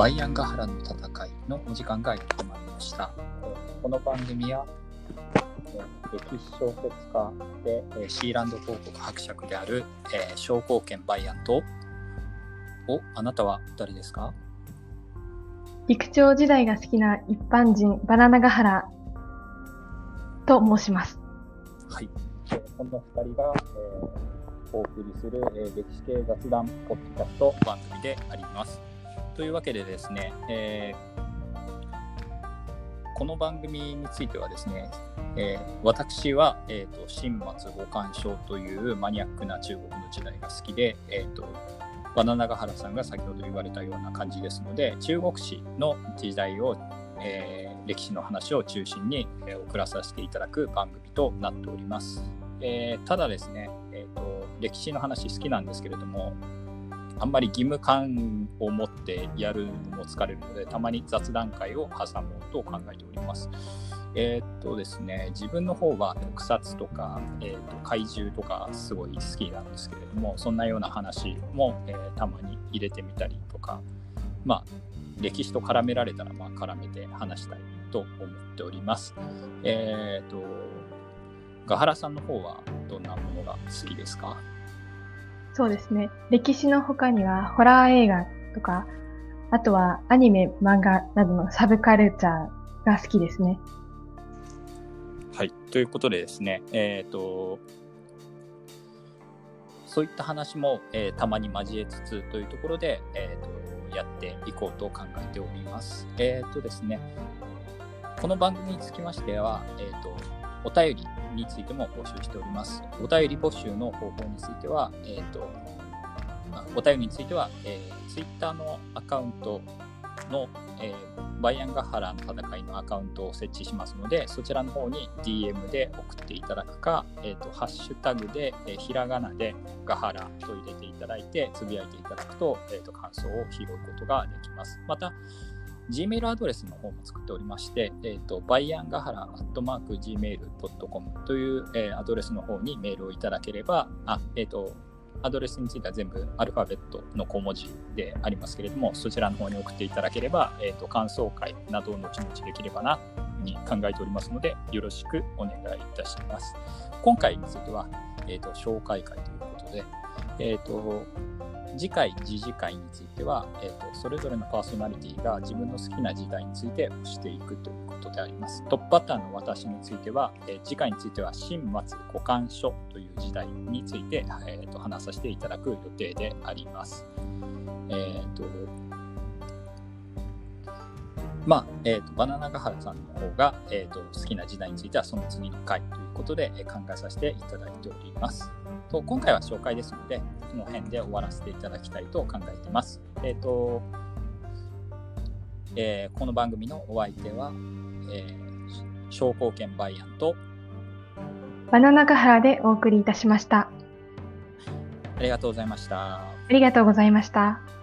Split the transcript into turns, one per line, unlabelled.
バイアンガハラの戦いのお時間がやってまいりました。この番組は、歴史小説家でシーランド王国伯爵である商工権バイアンと、お、あなたは誰ですか？
陸長時代が好きな一般人、バナナガハラと申します。
はい。この二人が、えーお送りする、えー歴史系雑談ポッドキャスト番組であります。というわけでですね、えーこの番組についてはですね、えー私は、えーと新末五干渉というマニアックな中国の時代が好きで、えーとバナナガハラさんが先ほど言われたような感じですので中国史の時代を、えー歴史の話を中心に、えー送らさせていただく番組となっております。えーただですね、えーと歴史の話好きなんですけれどもあんまり義務感を持ってやるのも疲れるのでたまに雑談会を挟もうと考えております。えーっとですね、自分の方は特撮とか、えーっと怪獣とかすごい好きなんですけれどもそんなような話も、えーたまに入れてみたりとかまあ歴史と絡められたらまあ絡めて話したいと思っております。えーっとガハラさんの方はどんなものが好きですか？
そうですね。歴史の他には、ホラー映画とか、あとはアニメ、漫画などのサブカルチャーが好きですね。
はい、ということでですね、えー、とそういった話も、えーたまに交えつつというところで、えー、とやっていこうと考えております。えーとですね、この番組につきましては、えー、とお便りについても募集しております。お便り募集の方法については、えーとあお便りについては、えー、Twitter のアカウントの、えーバイアンガハラの戦いのアカウントを設置しますので、そちらの方に DM で送っていただくか、えー、とハッシュタグで、えーひらがなでガハラと入れていただいて、つぶやいていただくと,、えー、と感想を拾うことができます。また、Gmail アドレスの方も作っておりまして、えー、とバイアンガハラアットマーク Gmail.com という、えーアドレスの方にメールをいただければ、あ、えっ、と、アドレスについては全部アルファベットの小文字でありますけれども、そちらの方に送っていただければ、えー、と感想会などを後々できればなに考えておりますので、よろしくお願いいたします。今回については、えー、と紹介会ということで、えー、と次回、次次回については、えー、とそれぞれのパーソナリティが自分の好きな時代について推していくということであります。トップバッターの私については、えー次回については、新末五干書という時代について、えー、と話させていただく予定であります。えー、とまあ、えー、とバナナガハラさんの方が、えー、と好きな時代についてはその次の回ということで、えー考えさせていただいております。と今回は紹介ですので、この辺で終わらせていただきたいと考えています。えっ、と、えーこの番組のお相手は、えー、商工券バイアンと、
バナナガハラでお送りいたしました。
ありがとうございました。
ありがとうございました。